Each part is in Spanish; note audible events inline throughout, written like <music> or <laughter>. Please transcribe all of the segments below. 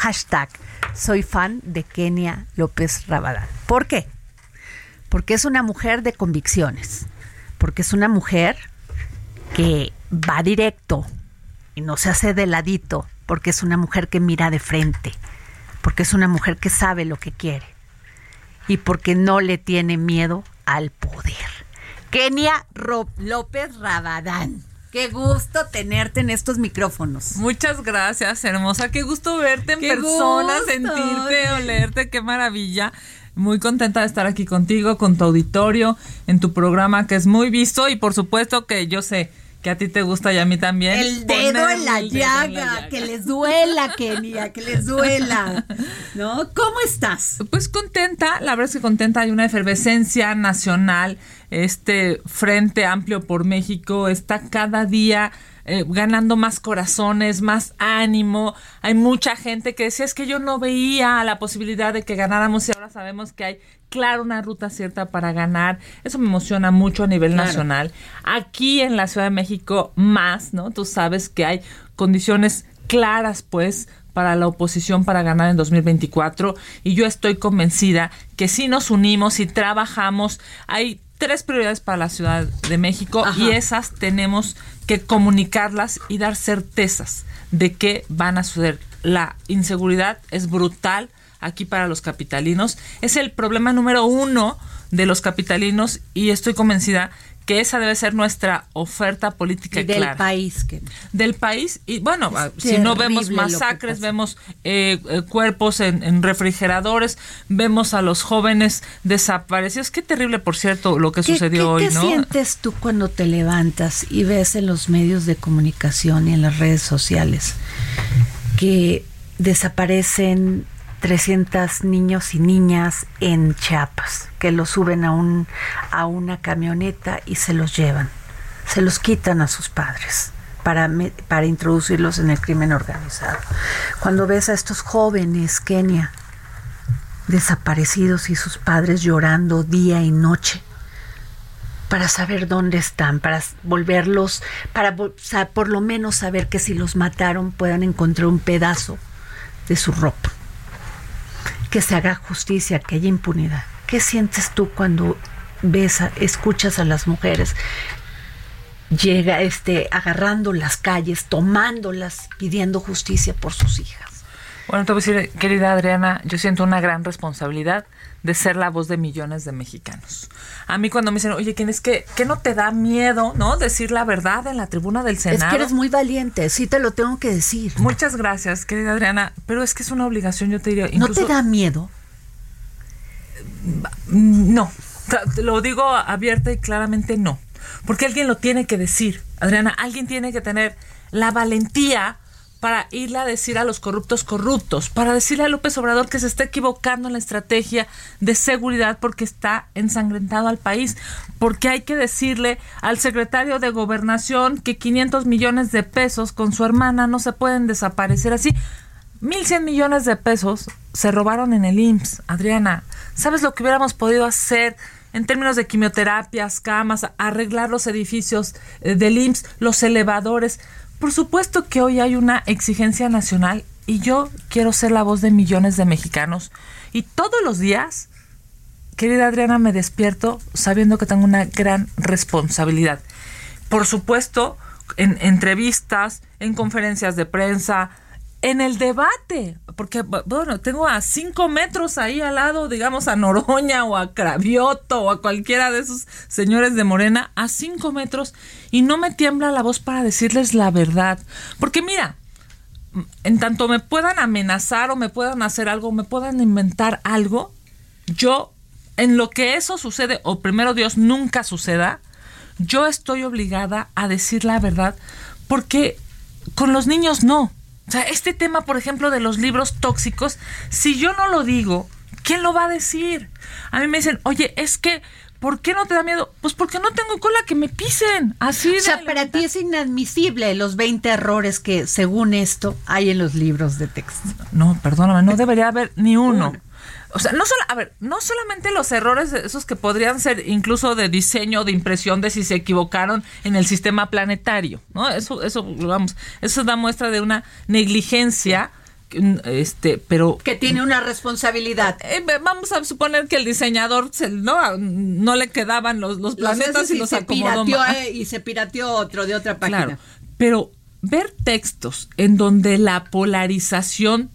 Hashtag, soy fan de Kenia López Rabadán. ¿Por qué? Porque es una mujer de convicciones, porque es una mujer que va directo y no se hace de ladito, porque es una mujer que mira de frente, porque es una mujer que sabe lo que quiere y porque no le tiene miedo al poder. Kenia López Rabadán. Qué gusto tenerte en estos micrófonos. Muchas gracias, hermosa. Qué gusto verte en persona, sentirte, olerte, qué maravilla. Muy contenta de estar aquí contigo, con tu auditorio, en tu programa que es muy visto y por supuesto que yo sé que a ti te gusta y a mí también. El dedo, en la, llaga, que les duela, Kenia, que les duela. ¿No? ¿Cómo estás? Pues contenta, la verdad es que contenta, hay una efervescencia nacional, este Frente Amplio por México está cada día eh, ganando más corazones, más ánimo. Hay mucha gente que decía es que yo no veía la posibilidad de que ganáramos y ahora sabemos que hay claro una ruta cierta para ganar. Eso me emociona mucho a nivel nacional. Aquí en la Ciudad de México más, ¿no? Tú sabes que hay condiciones claras, pues, para la oposición para ganar en 2024 y yo estoy convencida que si nos unimos y trabajamos, hay tres prioridades para la Ciudad de México y esas tenemos que comunicarlas y dar certezas de que van a suceder. La inseguridad es brutal aquí para los capitalinos. Es el problema número uno de los capitalinos y estoy convencida que esa debe ser nuestra oferta política del país del país y bueno si no vemos masacres vemos eh, eh, cuerpos en, refrigeradores vemos a los jóvenes desaparecidos. Qué terrible por cierto lo que sucedió hoy ¿qué sientes tú cuando te levantas y ves en los medios de comunicación y en las redes sociales que desaparecen 300 niños y niñas en Chiapas, que los suben a, un, a una camioneta y se los llevan, se los quitan a sus padres para, para introducirlos en el crimen organizado. Cuando ves a estos jóvenes, Kenia, desaparecidos y sus padres llorando día y noche, para saber dónde están, para volverlos, para por lo menos saber que si los mataron puedan encontrar un pedazo de su ropa que se haga justicia, que haya impunidad. ¿Qué sientes tú cuando ves, escuchas a las mujeres llega este agarrando las calles, tomándolas, pidiendo justicia por sus hijas. Bueno, te voy a decir, querida Adriana, yo siento una gran responsabilidad de ser la voz de millones de mexicanos. A mí cuando me dicen, oye, ¿quién es que, que no te da miedo, no? Decir la verdad en la tribuna del Senado. Es que eres muy valiente, sí te lo tengo que decir. Muchas gracias, querida Adriana, pero es que es una obligación, yo te diría. ¿No te da miedo? No, lo digo abierta y claramente no. Porque alguien lo tiene que decir, Adriana, alguien tiene que tener la valentía para irle a decir a los corruptos corruptos, para decirle a López Obrador que se está equivocando en la estrategia de seguridad porque está ensangrentado al país, porque hay que decirle al secretario de gobernación que 500 millones de pesos con su hermana no se pueden desaparecer así. 1.100 millones de pesos se robaron en el IMSS, Adriana. ¿Sabes lo que hubiéramos podido hacer? en términos de quimioterapias, camas, arreglar los edificios eh, del IMSS, los elevadores. Por supuesto que hoy hay una exigencia nacional y yo quiero ser la voz de millones de mexicanos. Y todos los días, querida Adriana, me despierto sabiendo que tengo una gran responsabilidad. Por supuesto, en entrevistas, en conferencias de prensa, en el debate, porque bueno, tengo a cinco metros ahí al lado, digamos, a Noroña o a Cravioto o a cualquiera de esos señores de Morena, a cinco metros, y no me tiembla la voz para decirles la verdad. Porque mira, en tanto me puedan amenazar o me puedan hacer algo, me puedan inventar algo, yo, en lo que eso sucede, o primero Dios nunca suceda, yo estoy obligada a decir la verdad, porque con los niños no O sea, este tema, por ejemplo, de los libros tóxicos, si yo no lo digo, ¿quién lo va a decir? A mí me dicen, oye, es que ¿Por qué no te da miedo? Pues porque no tengo cola que me pisen. Así O sea, para ti es inadmisible los 20 errores que, según esto, hay en los libros de texto. No, perdóname, no debería haber ni uno. O sea, no solo, a ver, no solamente los errores esos que podrían ser incluso de diseño, de impresión, de si se equivocaron en el sistema planetario, ¿no? Eso, eso, vamos, eso da muestra de una negligencia este pero que tiene una responsabilidad. Eh, vamos a suponer que el diseñador no no le quedaban los, los planetas y los se Pirateó, eh, y se pirateó otro de otra página. claro, pero ver textos en donde la polarización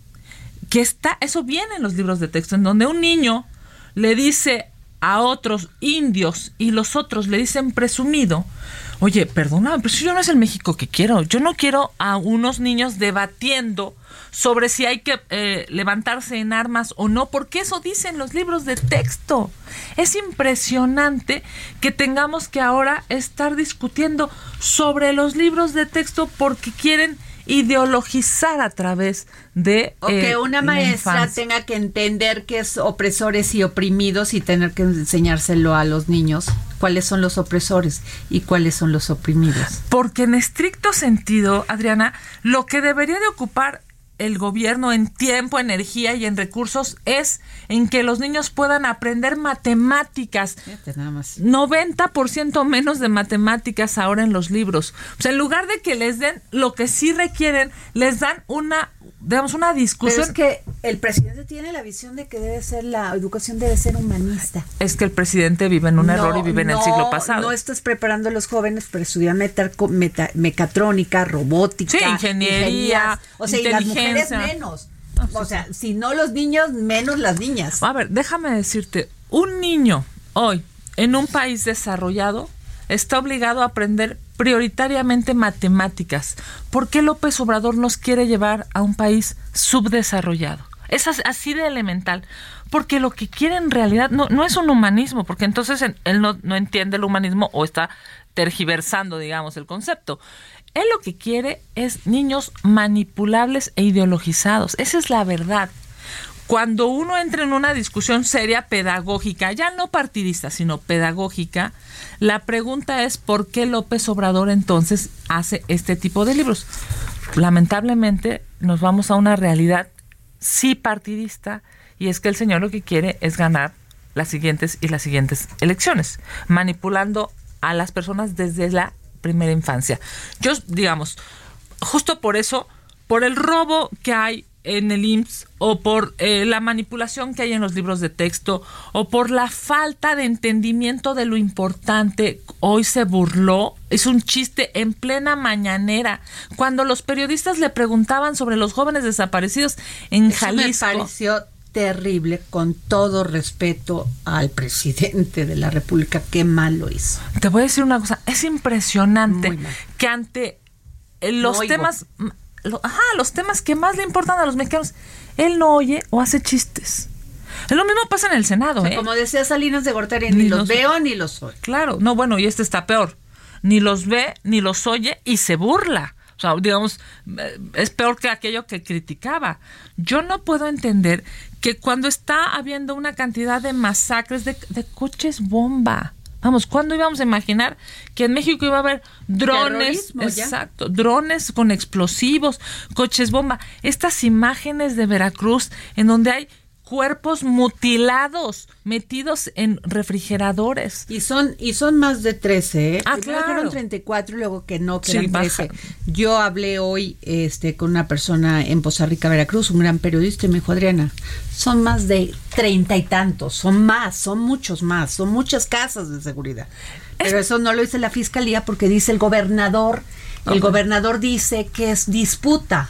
que está eso viene en los libros de texto en donde un niño le dice a otros indios y los otros le dicen presumido oye perdona pero si yo no es el México que quiero yo no quiero a unos niños debatiendo sobre si hay que eh, levantarse en armas o no, porque eso dicen los libros de texto. Es impresionante que tengamos que ahora estar discutiendo sobre los libros de texto porque quieren ideologizar a través de... O que eh, una maestra tenga que entender que es opresores y oprimidos y tener que enseñárselo a los niños cuáles son los opresores y cuáles son los oprimidos. Porque en estricto sentido, Adriana, lo que debería de ocupar el gobierno en tiempo, energía y en recursos es en que los niños puedan aprender matemáticas. 90% menos de matemáticas ahora en los libros. O sea, en lugar de que les den lo que sí requieren, les dan una digamos, una discusión. Pero es que el presidente tiene la visión de que debe ser la educación debe ser humanista. Es que el presidente vive en un error y vive en el siglo pasado. No estás preparando a los jóvenes para estudiar mecatrónica, robótica, ingeniería, o sea, y las mujeres menos. O sea, si no los niños, menos las niñas. A ver, déjame decirte, un niño hoy en un país desarrollado está obligado a aprender prioritariamente matemáticas. ¿Por qué López Obrador nos quiere llevar a un país subdesarrollado? Es así de elemental. Porque lo que quiere en realidad no, es un humanismo, porque entonces él no, no entiende el humanismo o está tergiversando, digamos, el concepto. Él lo que quiere es niños manipulables e ideologizados. Esa es la verdad cuando uno entra en una discusión seria pedagógica, ya no partidista, sino pedagógica, la pregunta es por qué López Obrador entonces hace este tipo de libros. Lamentablemente nos vamos a una realidad sí partidista y es que el señor lo que quiere es ganar las siguientes y las siguientes elecciones, manipulando a las personas desde la primera infancia. Yo, digamos, justo por eso, por el robo que hay en el IMSS o por eh, la manipulación que hay en los libros de texto o por la falta de entendimiento de lo importante. Hoy se burló, es un chiste en plena mañanera, cuando los periodistas le preguntaban sobre los jóvenes desaparecidos en Jalisco. Me pareció terrible, con todo respeto al presidente de la República, qué mal lo hizo. Te voy a decir una cosa, es impresionante que ante eh, los temas ajá, los temas que más le importan a los mexicanos, él no oye o hace chistes. Es lo mismo pasa en el Senado. ¿eh? Como decía Salinas de Gortari, ni, los, veo ni los oye. Claro, no, bueno, y este está peor. Ni los ve, ni los oye y se burla. O sea, digamos, eh, es peor que aquello que criticaba. Yo no puedo entender que cuando está habiendo una cantidad de masacres de, de coches bomba, Vamos, ¿cuándo íbamos a imaginar que en México iba a haber drones, exacto, drones con explosivos, coches bomba, estas imágenes de Veracruz en donde hay cuerpos mutilados metidos en refrigeradores. Y son y son más de 13, ¿eh? Ah, claro. 34 y luego que no, que 13. Yo hablé hoy este con una persona en Poza Rica, Veracruz, un gran periodista, y me dijo, Adriana, son más de treinta y tantos, son más, son muchos más, son muchas casas de seguridad. Pero eso no lo dice la fiscalía porque dice el gobernador, el gobernador dice que es disputa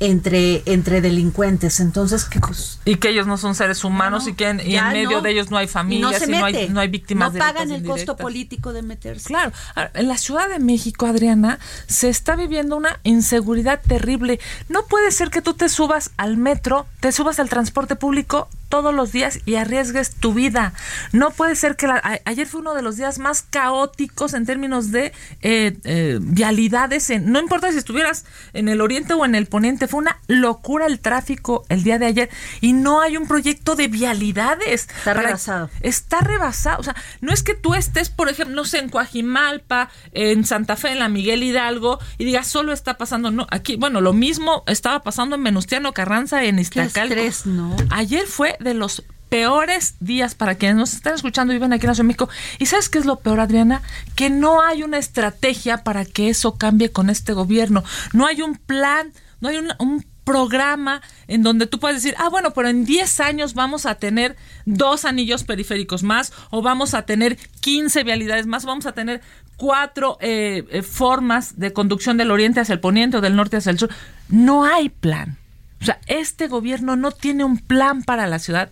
entre, entre delincuentes. Entonces, que pues, Y que ellos no son seres humanos y que en, medio de ellos no hay familias y no, hay, no hay víctimas No pagan el costo político de meterse. Claro. En la Ciudad de México, Adriana, se está viviendo una inseguridad terrible. No puede ser que tú te subas al metro, te subas al transporte público todos los días y arriesgues tu vida. No puede ser que ayer fue uno de los días más caóticos en términos de eh, eh, vialidades. En, no importa si estuvieras en el oriente o en el poniente, fue una locura el tráfico el día de ayer y no hay un proyecto de vialidades. Está rebasado. Está rebasado. O sea, no es que tú estés, por ejemplo, no sé, en Coajimalpa, en Santa Fe, en la Miguel Hidalgo y digas, solo está pasando. No, aquí, bueno, lo mismo estaba pasando en Venustiano Carranza, en Iztacalco. ¿no? Ayer fue de los peores días para quienes nos están escuchando y viven aquí en la México. ¿Y sabes qué es lo peor, Adriana? Que no hay una estrategia para que eso cambie con este gobierno. No hay un plan, no hay un, programa en donde tú puedes decir, ah, bueno, pero en 10 años vamos a tener dos anillos periféricos más o vamos a tener 15 vialidades más, vamos a tener cuatro eh, eh, formas de conducción del oriente hacia el poniente o del norte hacia el sur. No hay plan. O sea, este gobierno no tiene un plan para la ciudad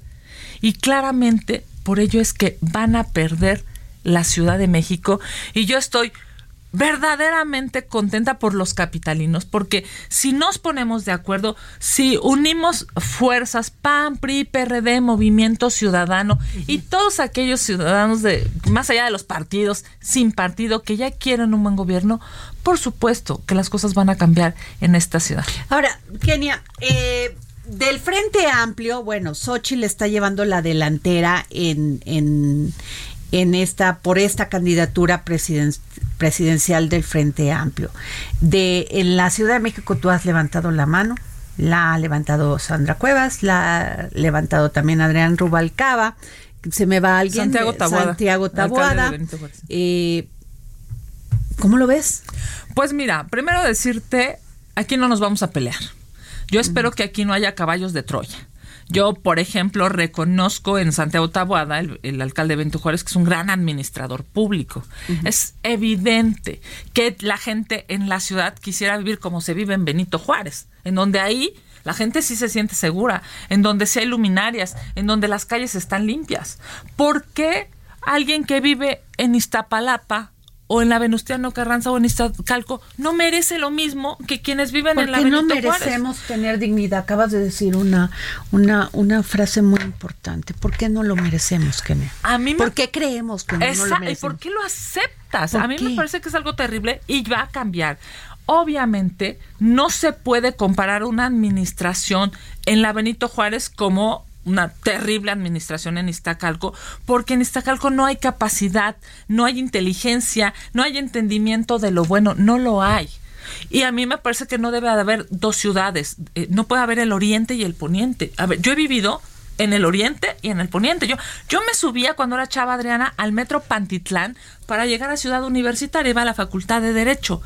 y claramente por ello es que van a perder la Ciudad de México. Y yo estoy verdaderamente contenta por los capitalinos, porque si nos ponemos de acuerdo, si unimos fuerzas, PAN, PRI, PRD, Movimiento Ciudadano y todos aquellos ciudadanos de más allá de los partidos, sin partido, que ya quieren un buen gobierno, por supuesto que las cosas van a cambiar en esta ciudad. Ahora, Kenia, eh, del Frente Amplio, bueno, Xochitl está llevando la delantera en, en, en esta, por esta candidatura presidencial del Frente Amplio. De, en la Ciudad de México tú has levantado la mano, la ha levantado Sandra Cuevas, la ha levantado también Adrián Rubalcaba, se me va alguien. Santiago Taboada. Santiago Taboada. Eh, ¿Cómo lo ves? Pues mira, primero decirte, aquí no nos vamos a pelear. Yo espero que aquí no haya caballos de Troya. Yo, por ejemplo, reconozco en Santiago Taboada, el, alcalde Benito Juárez, que es un gran administrador público. Es evidente que la gente en la ciudad quisiera vivir como se vive en Benito Juárez, en donde ahí la gente sí se siente segura, en donde sí hay luminarias, en donde las calles están limpias. ¿Por qué alguien que vive en Iztapalapa o en la Venustiano Carranza o en Iztacalco no merece lo mismo que quienes viven en la Benito no merecemos tener dignidad. Acabas de decir una, una, una frase muy importante. ¿Por qué no lo merecemos, Kenia? A mí ¿Por qué creemos que no, lo merecemos? ¿Y por qué lo aceptas? a mí me parece que es algo terrible y va a cambiar. Obviamente no se puede comparar una administración en la Benito Juárez como una terrible administración en Iztacalco, porque en Iztacalco no hay capacidad, no hay inteligencia, no hay entendimiento de lo bueno, no lo hay. Y a mí me parece que no debe de haber dos ciudades, eh, no puede haber el oriente y el poniente. A ver, yo he vivido en el oriente y en el poniente. Yo, yo me subía cuando era chava Adriana al metro Pantitlán para llegar a Ciudad Universitaria, iba a la Facultad de Derecho.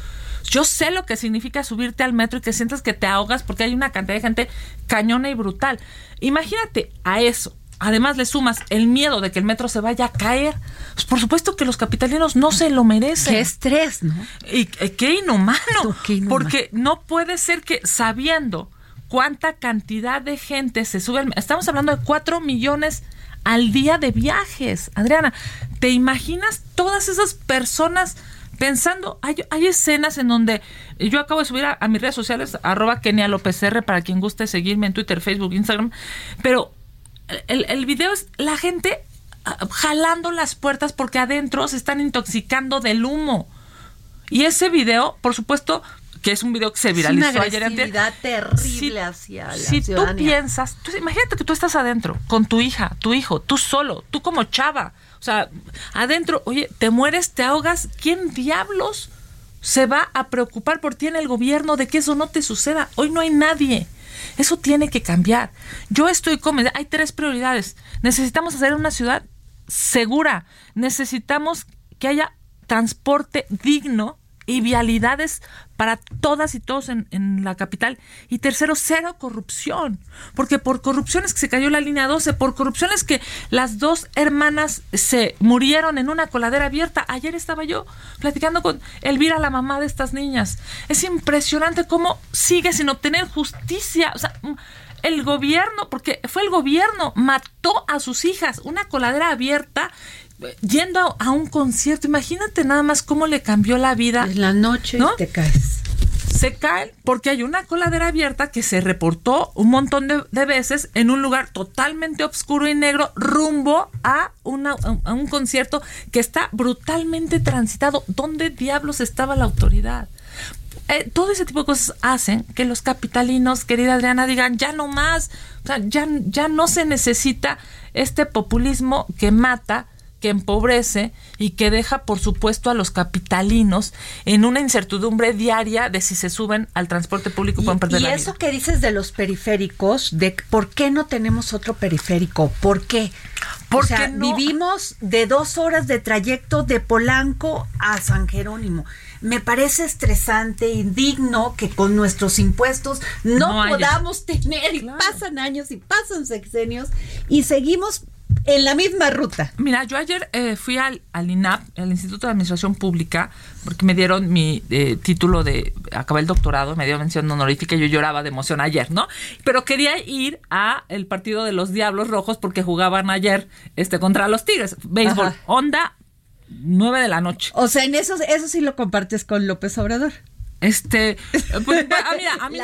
Yo sé lo que significa subirte al metro y que sientas que te ahogas porque hay una cantidad de gente cañona y brutal. Imagínate a eso. Además le sumas el miedo de que el metro se vaya a caer. Pues por supuesto que los capitalinos no se lo merecen. Qué estrés, ¿no? Y eh, qué inhumano. Porque no puede ser que sabiendo cuánta cantidad de gente se sube al Estamos hablando de cuatro millones al día de viajes. Adriana, ¿te imaginas todas esas personas pensando, hay, hay escenas en donde yo acabo de subir a, mis redes sociales, arroba Kenia López R, para quien guste seguirme en Twitter, Facebook, Instagram, pero el, el video es la gente ah, jalando las puertas porque adentro se están intoxicando del humo. Y ese video, por supuesto, que es un video que se viralizó es una ayer terrible si, hacia la Si tú piensas, imagínate que tú estás adentro con tu hija, tu hijo, tú solo, tú como chava, o sea, adentro, oye, te mueres, te ahogas, ¿quién diablos se va a preocupar por ti en el gobierno de que eso no te suceda? Hoy no hay nadie. Eso tiene que cambiar. Yo estoy convencida, hay tres prioridades. Necesitamos hacer una ciudad segura, necesitamos que haya transporte digno y vialidades para todas y todos en, la capital. Y tercero, cero corrupción. Porque por corrupción es que se cayó la línea 12, por corrupción es que las dos hermanas se murieron en una coladera abierta. Ayer estaba yo platicando con Elvira, la mamá de estas niñas. Es impresionante cómo sigue sin obtener justicia. O sea, el gobierno, porque fue el gobierno, mató a sus hijas, una coladera abierta yendo a, un concierto, imagínate nada más cómo le cambió la vida. En la noche te caes. se caen porque hay una coladera abierta que se reportó un montón de, veces en un lugar totalmente oscuro y negro rumbo a, una, a un concierto que está brutalmente transitado. ¿Dónde diablos estaba la autoridad? Eh, todo ese tipo de cosas hacen que los capitalinos, querida Adriana, digan ya no más, o sea, ya, ya no se necesita este populismo que mata, que empobrece y que deja, por supuesto, a los capitalinos en una incertidumbre diaria de si se suben al transporte público pueden perder y eso que dices de los periféricos, de por qué no tenemos otro periférico, ¿por qué? Porque vivimos de dos horas de trayecto de Polanco a San Jerónimo. Me parece estresante, indigno que con nuestros impuestos no, podamos tener, y pasan años y pasan sexenios, y seguimos en la misma ruta. Mira, yo ayer eh, fui al, al, INAP, el Instituto de Administración Pública, porque me dieron mi eh, título de, acabé el doctorado, me dio mención honorífica y yo lloraba de emoción ayer, ¿no? Pero quería ir a el partido de los Diablos Rojos porque jugaban ayer este contra los Tigres, béisbol, onda 9 de la noche. O sea, en eso, eso sí lo compartes con López Obrador. Este, pues, a, mí, a mí,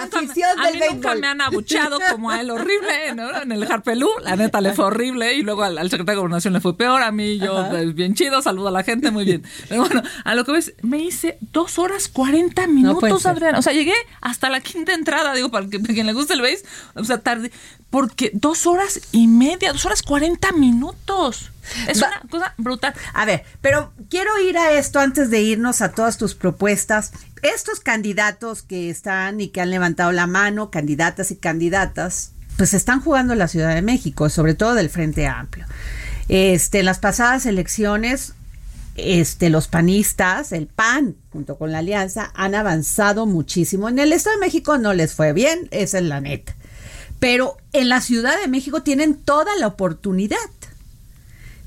nunca, me han abucheado como a él horrible, ¿no? En el Harpelú, la neta le fue horrible y luego al, secretario de Gobernación le fue peor, a mí yo pues, bien chido, saludo a la gente, muy bien. Pero bueno, a lo que ves, me hice dos horas 40 minutos, Adrián. O sea, llegué hasta la quinta entrada, digo, para, que, para quien le guste el base, o sea, tarde, porque dos horas y media, dos horas 40 minutos. Es una cosa brutal. A ver, pero quiero ir a esto antes de irnos a todas tus propuestas. Estos candidatos que están y que han levantado la mano, candidatas y candidatas, pues están jugando en la Ciudad de México, sobre todo del Frente Amplio. Este, en las pasadas elecciones, este, los panistas, el PAN, junto con la alianza, han avanzado muchísimo. En el Estado de México no les fue bien, esa es la neta. Pero en la Ciudad de México tienen toda la oportunidad.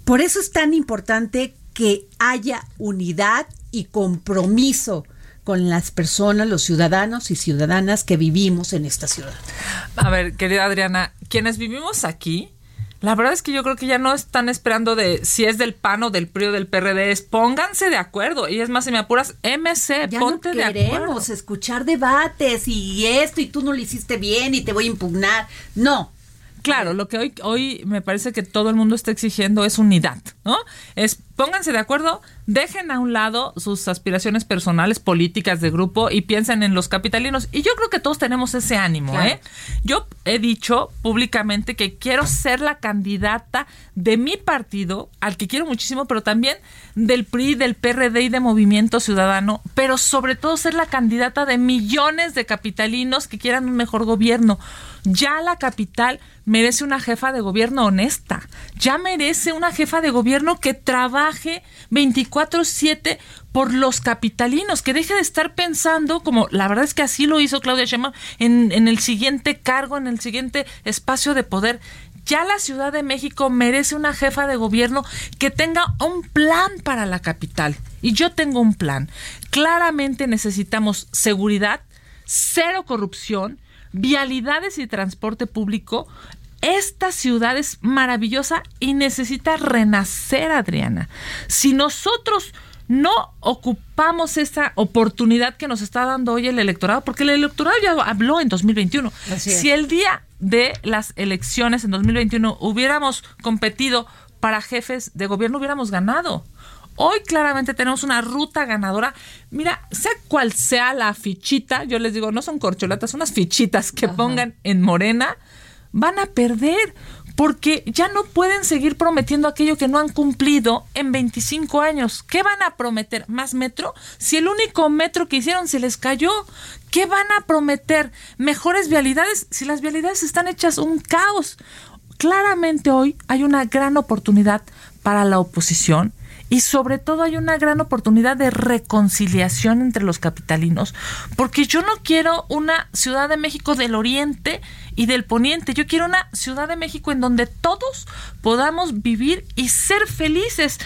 Por eso es tan importante que haya unidad y compromiso con las personas, los ciudadanos y ciudadanas que vivimos en esta ciudad. A ver, querida Adriana, quienes vivimos aquí, la verdad es que yo creo que ya no están esperando de si es del PAN o del PRI o del PRD, es pónganse de acuerdo. Y es más, si me apuras, MC, ponte de acuerdo. queremos escuchar debates y esto y tú no lo hiciste bien y te voy a impugnar. No, Claro, lo que hoy, hoy me parece que todo el mundo está exigiendo es unidad, ¿no? Es pónganse de acuerdo, dejen a un lado sus aspiraciones personales, políticas de grupo y piensen en los capitalinos. Y yo creo que todos tenemos ese ánimo, ¿eh? Yo he dicho públicamente que quiero ser la candidata de mi partido, al que quiero muchísimo, pero también del PRI, del PRD y de Movimiento Ciudadano, pero sobre todo ser la candidata de millones de capitalinos que quieran un mejor gobierno. Ya la capital merece una jefa de gobierno honesta, ya merece una jefa de gobierno que trabaje 24/7 por los capitalinos, que deje de estar pensando, como la verdad es que así lo hizo Claudia Sheinbaum, en, en el siguiente cargo, en el siguiente espacio de poder. Ya la Ciudad de México merece una jefa de gobierno que tenga un plan para la capital. Y yo tengo un plan. Claramente necesitamos seguridad, cero corrupción, vialidades y transporte público, esta ciudad es maravillosa y necesita renacer, Adriana. Si nosotros no ocupamos esa oportunidad que nos está dando hoy el electorado, porque el electorado ya habló en 2021. Si el día de las elecciones en 2021 hubiéramos competido para jefes de gobierno, hubiéramos ganado. Hoy claramente tenemos una ruta ganadora. Mira, sea cual sea la fichita, yo les digo, no son corcholatas, son unas fichitas que pongan en Morena, van a perder porque ya no pueden seguir prometiendo aquello que no han cumplido en 25 años. ¿Qué van a prometer? ¿Más metro? Si el único metro que hicieron se les cayó, ¿qué van a prometer? ¿Mejores vialidades? Si las vialidades están hechas un caos. Claramente hoy hay una gran oportunidad para la oposición y sobre todo hay una gran oportunidad de reconciliación entre los capitalinos, porque yo no quiero una Ciudad de México del Oriente y del Poniente, yo quiero una Ciudad de México en donde todos podamos vivir y ser felices.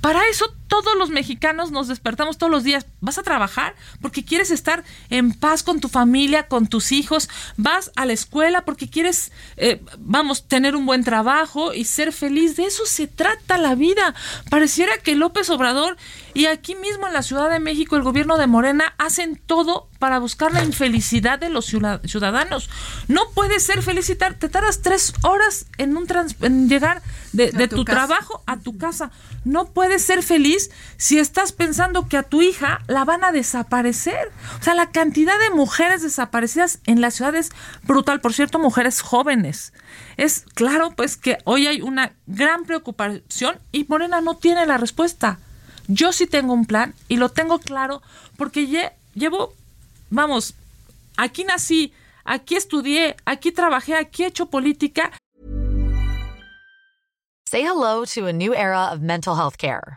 Para eso todos los mexicanos nos despertamos todos los días. Vas a trabajar porque quieres estar en paz con tu familia, con tus hijos. Vas a la escuela porque quieres, eh, vamos, tener un buen trabajo y ser feliz. De eso se trata la vida. Pareciera que López Obrador y aquí mismo en la Ciudad de México el gobierno de Morena hacen todo para buscar la infelicidad de los ciudadanos. No puedes ser felicitar, te tardas tres horas en, un en llegar de, tu, trabajo a tu casa. No puedes ser feliz si estás pensando que a tu hija la van a desaparecer. O sea, la cantidad de mujeres desaparecidas en la ciudad es brutal. Por cierto, mujeres jóvenes. Es claro, pues, que hoy hay una gran preocupación y Morena no tiene la respuesta. Yo sí tengo un plan y lo tengo claro porque llevo, vamos, aquí nací, aquí estudié, aquí trabajé, aquí he hecho política. Say hello to a new era of mental health care.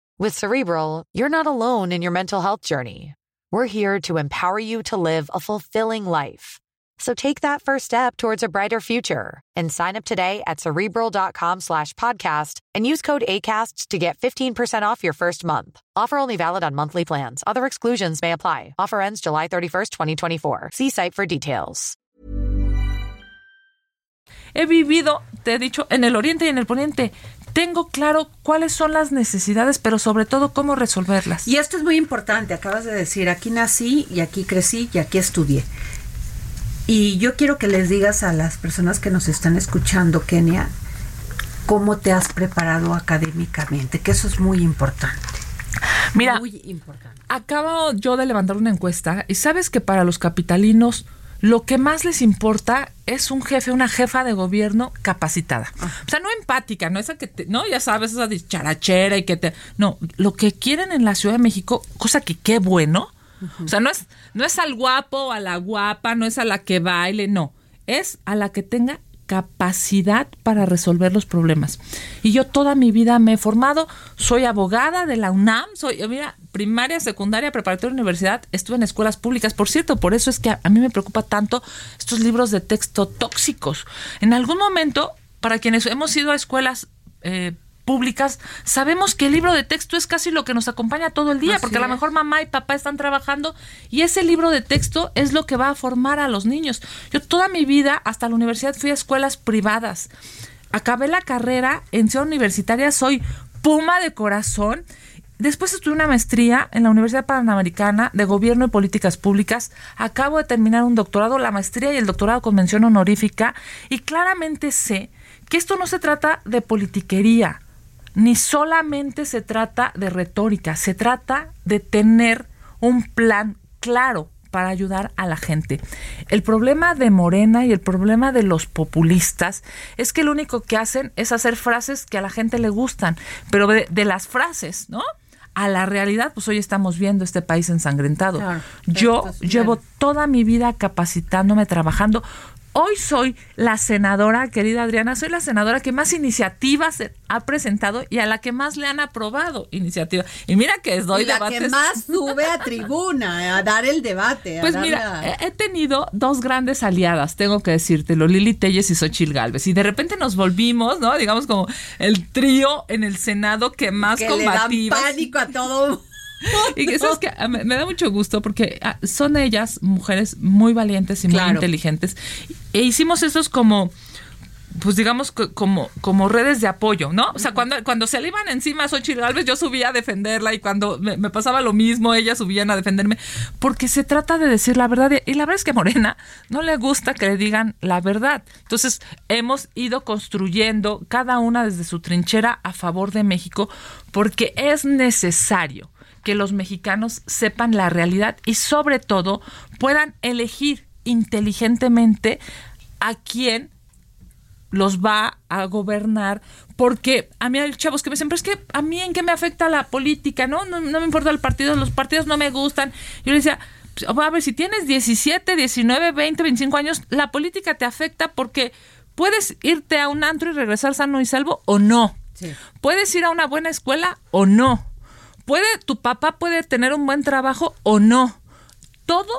With Cerebral, you're not alone in your mental health journey. We're here to empower you to live a fulfilling life. So take that first step towards a brighter future and sign up today at cerebral.com slash podcast and use code ACasts to get 15% off your first month. Offer only valid on monthly plans. Other exclusions may apply. Offer ends July 31st, 2024. See site for details. He vivido, te he dicho, en el oriente y en el poniente. Tengo claro cuáles son las necesidades, pero sobre todo cómo resolverlas. Y esto es muy importante. Acabas de decir, aquí nací y aquí crecí y aquí estudié. Y yo quiero que les digas a las personas que nos están escuchando, Kenia, cómo te has preparado académicamente, que eso es muy importante. Mira, acabo yo de levantar una encuesta y sabes que para los capitalinos lo que más les importa es un jefe, una jefa de gobierno capacitada. Ah. O sea, no empática, no esa que te, no, ya sabes, esa charachera y que te, no, lo que quieren en la Ciudad de México, cosa que qué bueno, o sea, no es, no es al guapo o a la guapa, no es a la que baile, no. Es a la que tenga capacidad para resolver los problemas. Y yo toda mi vida me he formado, soy abogada de la UNAM, soy, mira, primaria, secundaria, preparatoria, universidad, estuve en escuelas públicas. Por cierto, por eso es que a, mí me preocupa tanto estos libros de texto tóxicos. En algún momento, para quienes hemos ido a escuelas eh, públicas, sabemos que el libro de texto es casi lo que nos acompaña todo el día, porque a lo mejor mamá y papá están trabajando y ese libro de texto es lo que va a formar a los niños. Yo toda mi vida, hasta la universidad, fui a escuelas privadas. Acabé la carrera en ciudad universitaria, soy puma de corazón. Después estudié una maestría en la Universidad Panamericana de Gobierno y Políticas Públicas. Acabo de terminar un doctorado, la maestría y el doctorado con mención honorífica. Y claramente sé que esto no se trata de politiquería ni solamente se trata de retórica, se trata de tener un plan claro para ayudar a la gente. El problema de Morena y el problema de los populistas es que lo único que hacen es hacer frases que a la gente le gustan, pero de, las frases, ¿no? A la realidad, pues hoy estamos viendo este país ensangrentado. Yo llevo toda mi vida capacitándome, trabajando Hoy soy la senadora, querida Adriana, soy la senadora que más iniciativas ha presentado y a la que más le han aprobado iniciativas. Y mira que doy y la que más sube a tribuna a dar el debate. pues mira, he tenido dos grandes aliadas, tengo que decírtelo, Lili Telles y Xochil Gálvez. Y de repente nos volvimos, ¿no? Digamos como el trío en el Senado que más que Le dan pánico a todo <laughs> y sabes que me, da mucho gusto porque ah, son ellas mujeres muy valientes y muy inteligentes. E hicimos esos como pues digamos como, como redes de apoyo, ¿no? O sea, cuando, cuando se le iban encima a Xochitl Galvez, yo subía a defenderla y cuando me, pasaba lo mismo, ellas subían a defenderme, porque se trata de decir la verdad. Y la verdad es que a Morena no le gusta que le digan la verdad. Entonces, hemos ido construyendo cada una desde su trinchera a favor de México, porque es necesario que los mexicanos sepan la realidad y sobre todo puedan elegir inteligentemente a quién los va a gobernar porque a mí hay chavos que me dicen, pero es que a mí en qué me afecta la política, ¿no? No, no me importa el partido, los partidos no me gustan. Yo le decía, pues, a ver, si tienes 17, 19, 20, 25 años, la política te afecta porque puedes irte a un antro y regresar sano y salvo o no. Puedes ir a una buena escuela o no. Puede, tu papá puede tener un buen trabajo o no. Todo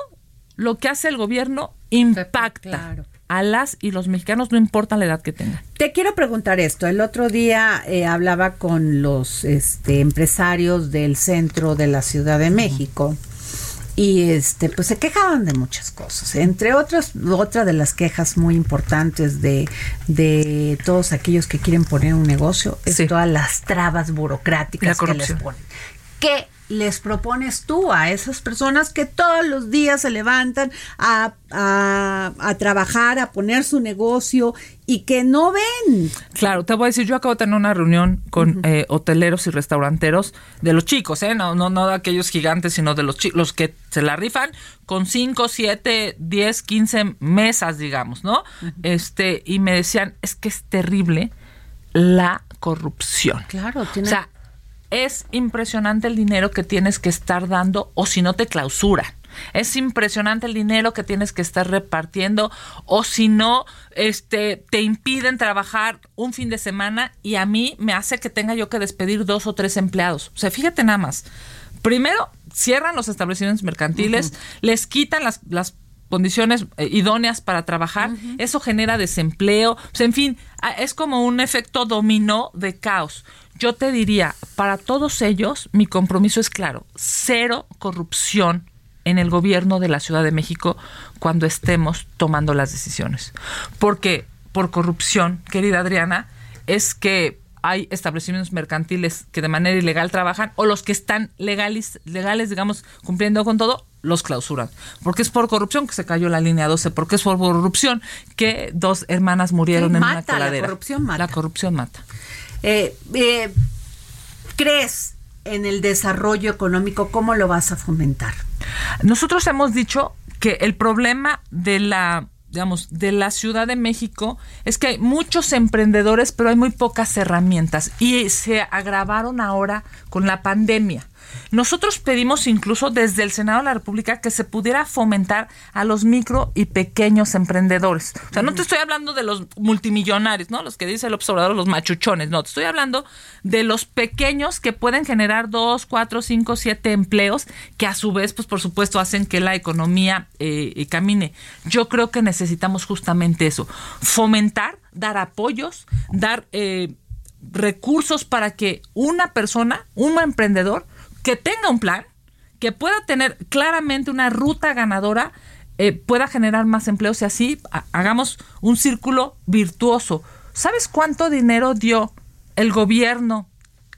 lo que hace el gobierno impacta a las y los mexicanos, no importa la edad que tengan. Te quiero preguntar esto. El otro día eh, hablaba con los este, empresarios del centro de la Ciudad de México y este pues se quejaban de muchas cosas entre otras otra de las quejas muy importantes de, de todos aquellos que quieren poner un negocio es todas las trabas burocráticas que les ponen ¿Qué les propones tú a esas personas que todos los días se levantan a, trabajar, a poner su negocio y que no ven? Claro, te voy a decir, yo acabo de tener una reunión con eh, hoteleros y restauranteros de los chicos, ¿eh? No, no, no de aquellos gigantes, sino de los chicos, los que se la rifan con 5, 7, 10, 15 mesas, digamos, ¿no? Este, y me decían, es que es terrible la corrupción. Claro, tiene... O sea, es impresionante el dinero que tienes que estar dando o si no te clausura. Es impresionante el dinero que tienes que estar repartiendo o si no, este, te impiden trabajar un fin de semana y a mí me hace que tenga yo que despedir dos o tres empleados. O sea, fíjate nada más. Primero, cierran los establecimientos mercantiles, les quitan las, las condiciones eh, idóneas para trabajar, eso genera desempleo, sea, en fin, es como un efecto dominó de caos. Yo te diría, para todos ellos, mi compromiso es claro, cero corrupción en el gobierno de la Ciudad de México cuando estemos tomando las decisiones. Porque por corrupción, querida Adriana, es que hay establecimientos mercantiles que de manera ilegal trabajan o los que están legales, legales digamos, cumpliendo con todo, los clausuran. Porque es por corrupción que se cayó la línea 12, porque es por corrupción que dos hermanas murieron en una coladera. La corrupción mata. La corrupción mata. Eh, eh, ¿Crees en el desarrollo económico? ¿Cómo lo vas a fomentar? Nosotros hemos dicho que el problema de la digamos, de la Ciudad de México es que hay muchos emprendedores, pero hay muy pocas herramientas y se agravaron ahora con la pandemia. Nosotros pedimos incluso desde el Senado de la República que se pudiera fomentar a los micro y pequeños emprendedores. O sea, no te estoy hablando de los multimillonarios, ¿no? Los que dice el observador, los machuchones, no, te estoy hablando de los pequeños que pueden generar dos, cuatro, cinco, siete empleos que a su vez, pues por supuesto, hacen que la economía eh, camine. Yo creo que necesitamos justamente eso, fomentar, dar apoyos, dar... Eh, recursos para que una persona, un emprendedor, que tenga un plan, que pueda tener claramente una ruta ganadora, eh, pueda generar más empleos y así hagamos un círculo virtuoso. ¿Sabes cuánto dinero dio el gobierno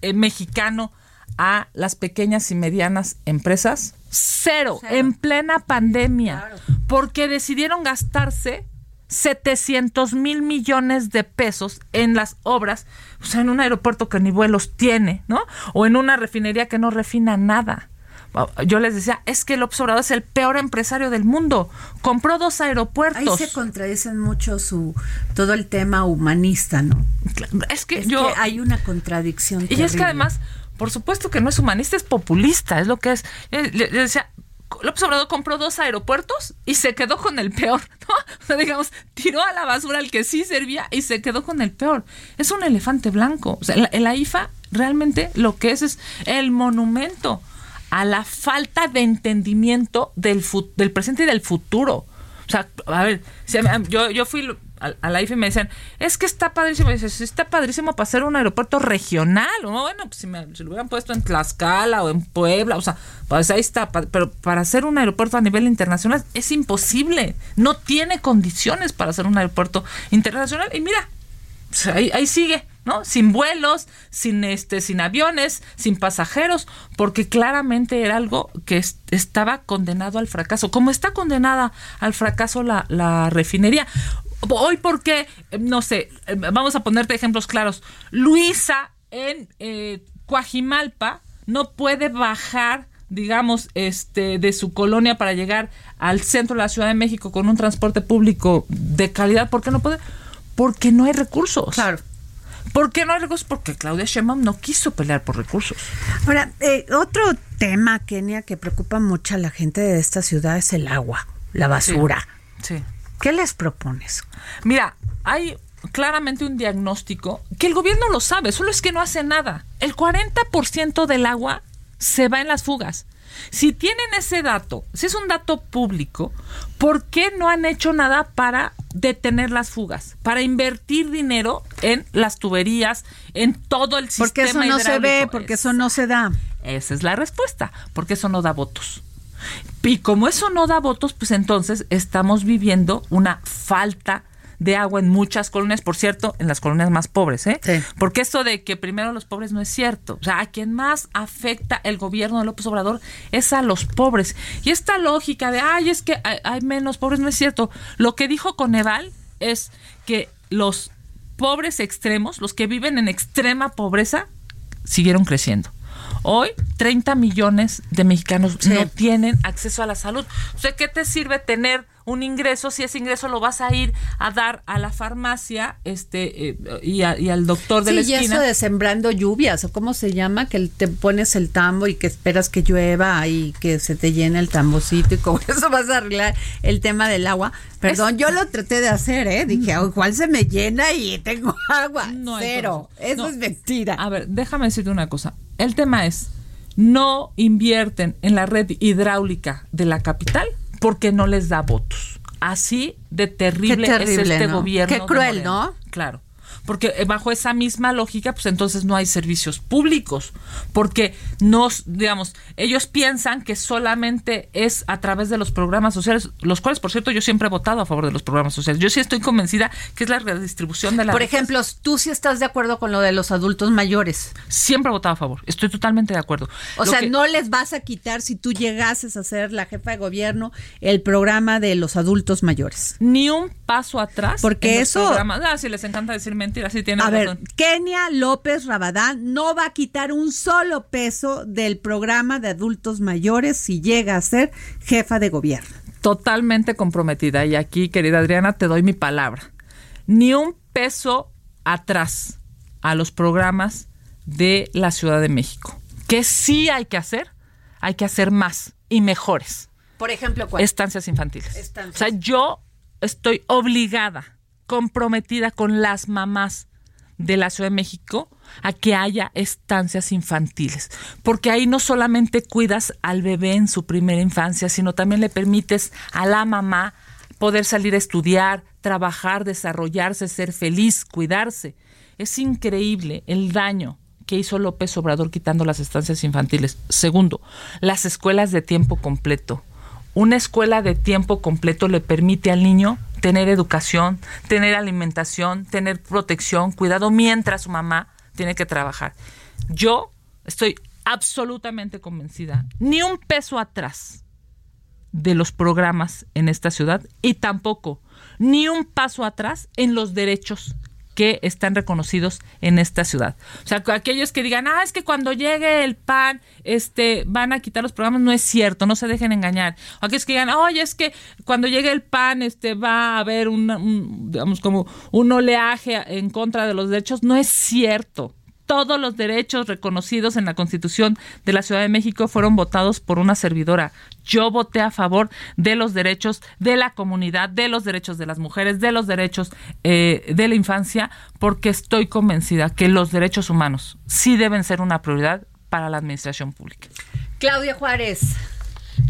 eh, mexicano a las pequeñas y medianas empresas? Cero, en plena pandemia, porque decidieron gastarse 700 mil millones de pesos en las obras, o sea, en un aeropuerto que ni vuelos tiene, ¿no? O en una refinería que no refina nada. Yo les decía, es que el Obrador es el peor empresario del mundo. Compró dos aeropuertos. Ahí se contradicen mucho su todo el tema humanista, ¿no? Es que yo hay una contradicción. Y es que además, por supuesto que no es humanista, es populista, es lo que es. Le, le decía, López Obrador compró dos aeropuertos y se quedó con el peor, <laughs> ¿no? O sea, digamos, tiró a la basura el que sí servía y se quedó con el peor. Es un elefante blanco. O sea, la, IFA realmente lo que es es el monumento a la falta de entendimiento del, del presente y del futuro. O sea, a ver, yo, yo fui a, la IFE me decían, es que está padrísimo. Y dices, está padrísimo para ser un aeropuerto regional. bueno, pues si, me, lo hubieran puesto en Tlaxcala o en Puebla, o sea, pues ahí está. Pero para hacer un aeropuerto a nivel internacional es imposible. No tiene condiciones para hacer un aeropuerto internacional. Y mira, ahí, ahí sigue. ¿no? Sin vuelos, sin este, sin aviones, sin pasajeros, porque claramente era algo que estaba condenado al fracaso, como está condenada al fracaso la, la refinería. Hoy, ¿por qué? Eh, no sé, eh, vamos a ponerte ejemplos claros. Luisa en eh, Coajimalpa no puede bajar digamos, este, de su colonia para llegar al centro de la Ciudad de México con un transporte público de calidad, ¿por qué no puede? Porque no hay recursos. Claro. ¿Por qué no hay recursos? Porque Claudia Sheinbaum no quiso pelear por recursos. Ahora, eh, otro tema, Kenia, que preocupa mucho a la gente de esta ciudad es el agua, la basura. Sí. ¿Qué les propones? Mira, hay claramente un diagnóstico que el gobierno lo sabe, solo es que no hace nada. El 40% del agua se va en las fugas. Si tienen ese dato, si es un dato público, ¿por qué no han hecho nada para detener las fugas? Para invertir dinero en las tuberías, en todo el sistema Porque eso no se ve, porque eso no se da. Esa es la respuesta, porque eso no da votos. Y como eso no da votos, pues entonces estamos viviendo una falta de agua en muchas colonias, por cierto, en las colonias más pobres, ¿eh? Sí. Porque esto de que primero los pobres no es cierto. O sea, a quien más afecta el gobierno de López Obrador es a los pobres. Y esta lógica de, ay, es que hay, hay menos pobres, no es cierto. Lo que dijo Coneval es que los pobres extremos, los que viven en extrema pobreza, siguieron creciendo. Hoy, 30 millones de mexicanos Sí. no tienen acceso a la salud. O sea, ¿qué te sirve tener un ingreso si ese ingreso lo vas a ir a dar a la farmacia este eh, y, a- y al doctor de Sí, la y eso de sembrando lluvias, o cómo se llama, que te pones el tambo y que esperas que llueva y que se te llene el tambocito y con <laughs> eso vas a arreglar el tema del agua. Perdón, yo lo traté de hacer, ¿eh? Dije, "Oh, igual se me llena y tengo <laughs> agua. No Cero. Eso No. es mentira. A ver, déjame decirte una cosa. El tema es, no invierten en la red hidráulica de la capital porque no les da votos. Así de terrible, es este ¿no? gobierno. Qué cruel. ¿no? Claro. Porque eh, bajo esa misma lógica, pues entonces no hay servicios públicos. Porque nos, digamos, ellos piensan que solamente es a través de los programas sociales, los cuales, por cierto, yo siempre he votado a favor de los programas sociales. Yo sí estoy convencida que es la redistribución de la Por ejemplo, tú sí estás de acuerdo con lo de los adultos mayores. Siempre he votado a favor. Estoy totalmente de acuerdo. O Lo sea, que- no les vas a quitar si tú llegases a ser la jefa de gobierno el programa de los adultos mayores. ni un paso atrás. Porque en los eso- programas. Ah, si les encanta decir sí tienen A ver, razón. Kenia López Rabadán no va a quitar un solo peso del programa de adultos mayores si llega a ser jefa de gobierno. Totalmente comprometida. Y aquí, querida Adriana, te doy mi palabra. Ni un peso atrás a los programas de la Ciudad de México. Que sí hay que hacer, hay que hacer más y mejores. Por ejemplo, ¿cuál? estancias infantiles. Estancias. O sea, yo estoy obligada, comprometida con las mamás de la Ciudad de México a que haya estancias infantiles, porque ahí no solamente cuidas al bebé en su primera infancia, sino también le permites a la mamá poder salir a estudiar, trabajar, desarrollarse, ser feliz, cuidarse. Es increíble el daño que hizo López Obrador quitando las estancias infantiles. Segundo, las escuelas de tiempo completo. Una escuela de tiempo completo le permite al niño tener educación, tener alimentación, tener protección, cuidado mientras su mamá tiene que trabajar. Yo estoy absolutamente convencida, ni un peso atrás de los programas en esta ciudad y tampoco ni un paso atrás en los derechos que están reconocidos en esta ciudad. O sea, aquellos que digan, ah, es que cuando llegue el PAN, este, van a quitar los programas, no es cierto, no se dejen engañar. O aquellos que digan, oye, es que cuando llegue el PAN, este, va a haber un, un, digamos, como un oleaje en contra de los derechos, no es cierto todos los derechos reconocidos en la Constitución de la Ciudad de México fueron votados por una servidora. Yo voté a favor de los derechos de la comunidad, de los derechos de las mujeres, de los derechos eh, de la infancia, porque estoy convencida que los derechos humanos sí deben ser una prioridad para la administración pública. Claudia Juárez.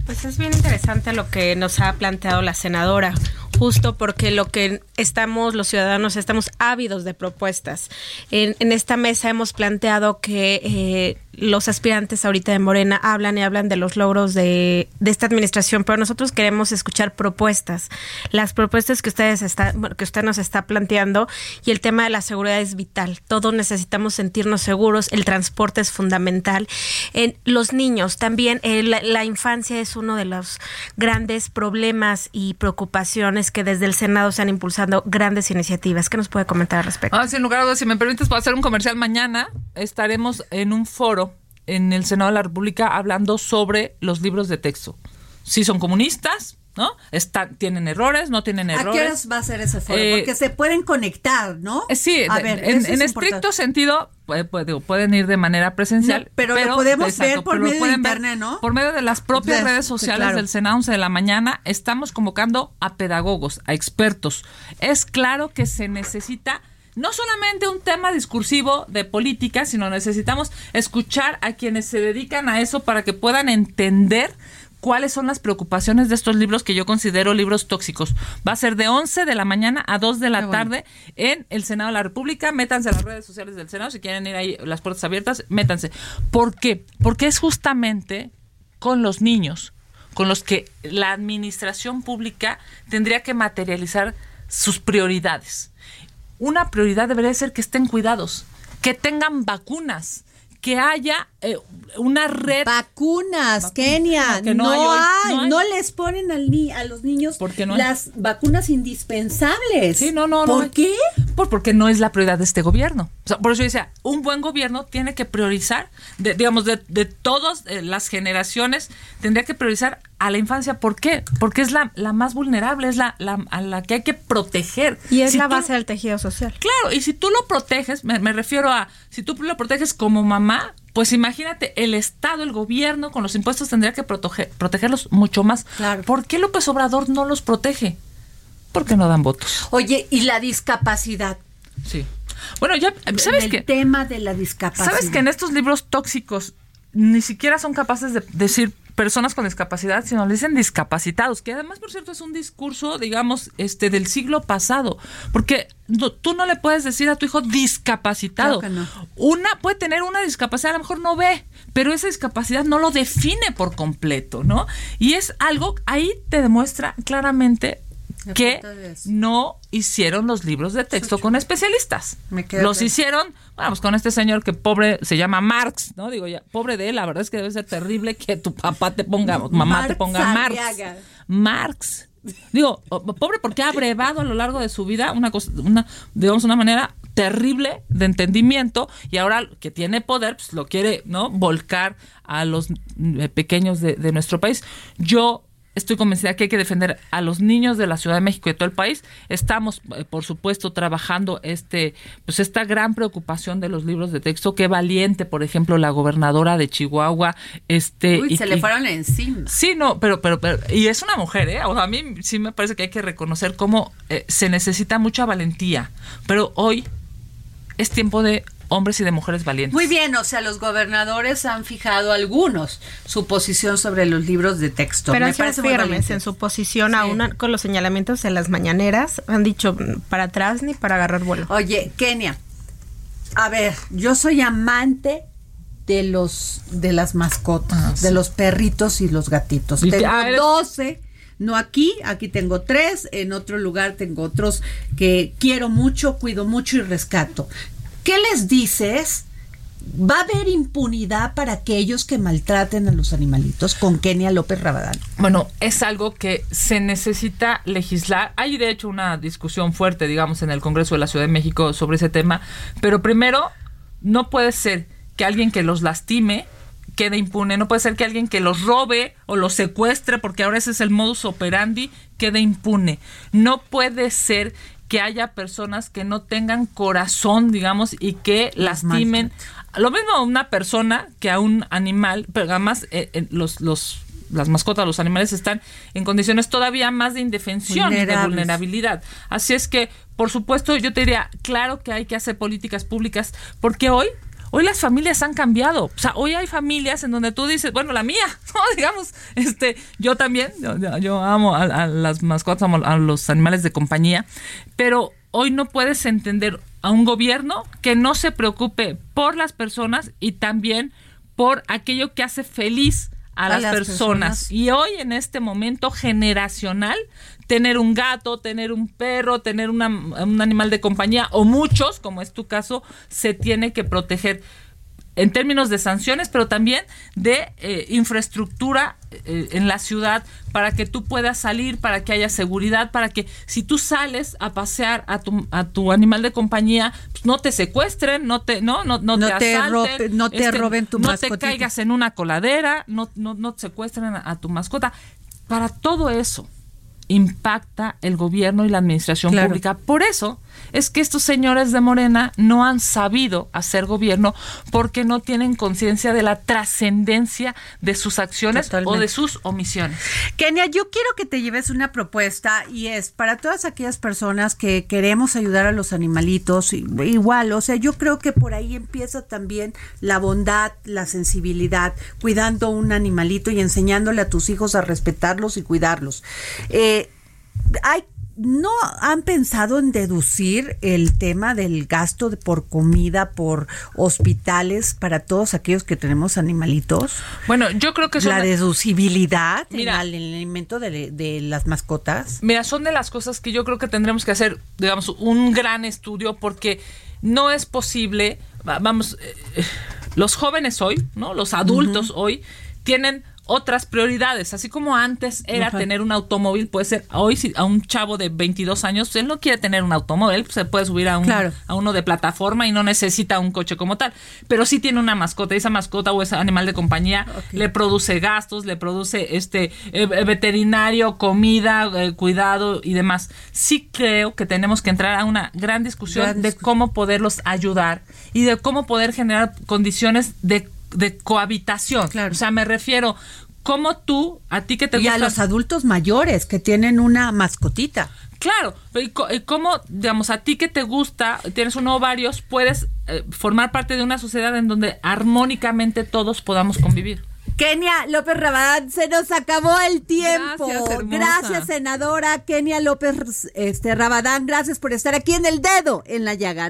Pues es bien interesante lo que nos ha planteado la senadora, justo porque lo que estamos, los ciudadanos, estamos ávidos de propuestas. En, en esta mesa hemos planteado que eh, los aspirantes ahorita de Morena hablan y hablan de los logros de, esta administración, pero nosotros queremos escuchar propuestas, las propuestas que ustedes está, que usted nos está planteando y el tema de la seguridad es vital. Todos necesitamos sentirnos seguros, el transporte es fundamental. En los niños también, eh, la, la infancia es uno de los grandes problemas y preocupaciones que desde el Senado se han impulsado grandes iniciativas. ¿Qué nos puede comentar al respecto? Ah, sin lugar a dudas, si me permites, para hacer un comercial mañana, estaremos en un foro en el Senado de la República hablando sobre los libros de texto. Si son comunistas, ¿no? Están, tienen errores, no tienen errores. ¿A qué horas va a ser ese foro? Eh, Porque se pueden conectar, ¿no? Eh, Sí, A ver, en, es estricto sentido pueden ir de manera presencial. No, pero lo podemos ver por medio de ver internet, ¿no? Por medio de las propias De- redes sociales claro. del Senado 11 de la mañana, estamos convocando a pedagogos, a expertos. Es claro que se necesita no solamente un tema discursivo de política, sino necesitamos escuchar a quienes se dedican a eso para que puedan entender cuáles son las preocupaciones de estos libros que yo considero libros tóxicos. Va a ser de 11 de la mañana a 2 de la bueno. tarde en el Senado de la República. Métanse a las redes sociales del Senado. Si quieren ir ahí, las puertas abiertas, métanse. ¿Por qué? Porque es justamente con los niños con los que la administración pública tendría que materializar sus prioridades. Una prioridad debería ser que estén cuidados, que tengan vacunas, que haya eh, una red Vacunas, Kenia, que no no, hay hoy, hay, no hay. no les ponen al ni- a los niños ¿Por no las vacunas indispensables. Sí, no, no, no. ¿Por qué? Pues porque no es la prioridad de este gobierno. O sea, por eso yo decía, un buen gobierno tiene que priorizar, de- digamos, de, de todas eh, las generaciones, tendría que priorizar a la infancia. ¿Por qué? Porque es la, la más vulnerable, es la, la- a la que hay que proteger. Y es Si la tú- base del tejido social. Claro, y si tú lo proteges, me, me refiero a, si tú lo proteges como mamá, pues imagínate, el Estado, el gobierno, con los impuestos tendría que proteger, protegerlos mucho más. Claro. ¿Por qué López Obrador no los protege? Porque no dan votos. Oye, y la discapacidad. Sí. Bueno, ya, ¿sabes el qué? tema de la discapacidad. ¿Sabes que en estos libros tóxicos ni siquiera son capaces de decir personas con discapacidad, sino le dicen discapacitados, que además, por cierto, es un discurso, digamos, este del siglo pasado, porque no- tú no le puedes decir a tu hijo discapacitado. Claro no. Una puede tener una discapacidad, a lo mejor no ve, pero esa discapacidad no lo define por completo, ¿no? Y es algo, ahí te demuestra claramente Me que no hicieron los libros de texto con especialistas. Me Los hicieron, vamos, con este señor que pobre se llama Marx, ¿no? Digo, ya, pobre de él, la verdad es que debe ser terrible que tu papá te ponga, <laughs> mamá te ponga Marx. Arriaga. Marx. Digo, pobre porque ha abrevado a lo largo de su vida una cosa, una, digamos, una manera terrible de entendimiento y ahora que tiene poder, pues lo quiere, ¿no? Volcar a los mm, pequeños de, de nuestro país. Yo estoy convencida que hay que defender a los niños de la Ciudad de México y de todo el país. Estamos, eh, por supuesto, trabajando este, pues esta gran preocupación de los libros de texto. Qué valiente, por ejemplo, la gobernadora de Chihuahua, este, Uy, y- se le y- fueron encima. Sí, no, pero, pero, pero, y es una mujer, ¿eh? O sea, a mí sí me parece que hay que reconocer cómo eh, se necesita mucha valentía, pero hoy es tiempo de hombres y de mujeres valientes. Muy bien, o sea, los gobernadores han fijado algunos su posición sobre los libros de texto. Pero Me han sido parece muy firmes en su posición, Sí. aún con los señalamientos en las mañaneras. Han dicho mm, para atrás ni para agarrar vuelo. Oye, Kenia, a ver, yo soy amante de los de las mascotas, Ah, sí. de los perritos y los gatitos. Y- Tengo ah, eres- 12, no aquí, aquí tengo tres, en otro lugar tengo otros que quiero mucho, cuido mucho y rescato. ¿Qué les dices? ¿Va a haber impunidad para aquellos que maltraten a los animalitos con Kenia López Rabadán? Bueno, es algo que se necesita legislar. Hay de hecho una discusión fuerte, digamos, en el Congreso de la Ciudad de México sobre ese tema, pero primero, no puede ser que alguien que los lastime quede impune, no puede ser que alguien que los robe o los secuestre, porque ahora ese es el modus operandi, quede impune. No puede ser que haya personas que no tengan corazón, digamos, y que lastimen. lo mismo a una persona que a un animal, pero además eh, eh, los, los, las mascotas, los animales están en condiciones todavía más de indefensión y de vulnerabilidad. Así es que, por supuesto, yo te diría, claro que hay que hacer políticas públicas, porque hoy Hoy las familias han cambiado. O sea, hoy hay familias en donde tú dices, bueno, la mía, <laughs> ¿no? digamos, este, yo también, yo, yo- amo a, a las mascotas, amo a los animales de compañía, pero hoy no puedes entender a un gobierno que no se preocupe por las personas y también por aquello que hace feliz a, A las, las personas. personas. Y hoy en este momento generacional, tener un gato, tener un perro, tener una- un animal de compañía o muchos, como es tu caso, se tiene que proteger en términos de sanciones, pero también de eh, infraestructura eh, en la ciudad para que tú puedas salir, para que haya seguridad, para que si tú sales a pasear a tu, a tu animal de compañía, pues no te secuestren, no te no no no, No te, te asalten, este, robe- no te roben tu no mascotita. te caigas en una coladera, no no no te secuestren a, a tu mascota. Para todo eso, impacta el gobierno y la administración pública. Por eso es que estos señores de Morena no han sabido hacer gobierno porque no tienen conciencia de la trascendencia de sus acciones o de sus omisiones. Kenia, yo quiero que te lleves una propuesta y es para todas aquellas personas que queremos ayudar a los animalitos, igual, o sea, yo creo que por ahí empieza también la bondad, la sensibilidad, cuidando un animalito y enseñándole a tus hijos a respetarlos y cuidarlos. Eh, hay ¿No han pensado en deducir el tema del gasto por comida, por hospitales para todos aquellos que tenemos animalitos? Bueno, yo creo que la deducibilidad en el alimento de, de, las mascotas. Mira, son de las cosas que yo creo que tendremos que hacer, digamos, un gran estudio porque no es posible, vamos, eh, los jóvenes hoy, ¿no? Los adultos hoy tienen otras prioridades. Así como antes era tener un automóvil, puede ser hoy si a un chavo de 22 años, él no quiere tener un automóvil, se puede subir a, un, a uno de plataforma y no necesita un coche como tal. Pero sí tiene una mascota y esa mascota o ese animal de compañía le produce gastos, le produce este eh, eh, veterinario, comida, eh, cuidado y demás. Sí creo que tenemos que entrar a una gran discusión de cómo poderlos ayudar y de cómo poder generar condiciones de de cohabitación. Claro. O sea, me refiero, como tú, a ti que te gusta... Y a los adultos mayores que tienen una mascotita. Claro, y cómo, digamos, a ti que te gusta, tienes uno o varios, puedes eh, formar parte de una sociedad en donde armónicamente todos podamos convivir. Kenia López Rabadán, se nos acabó el tiempo. Gracias, gracias, senadora Kenia López este, Rabadán. Gracias por estar aquí en el dedo en la llaga.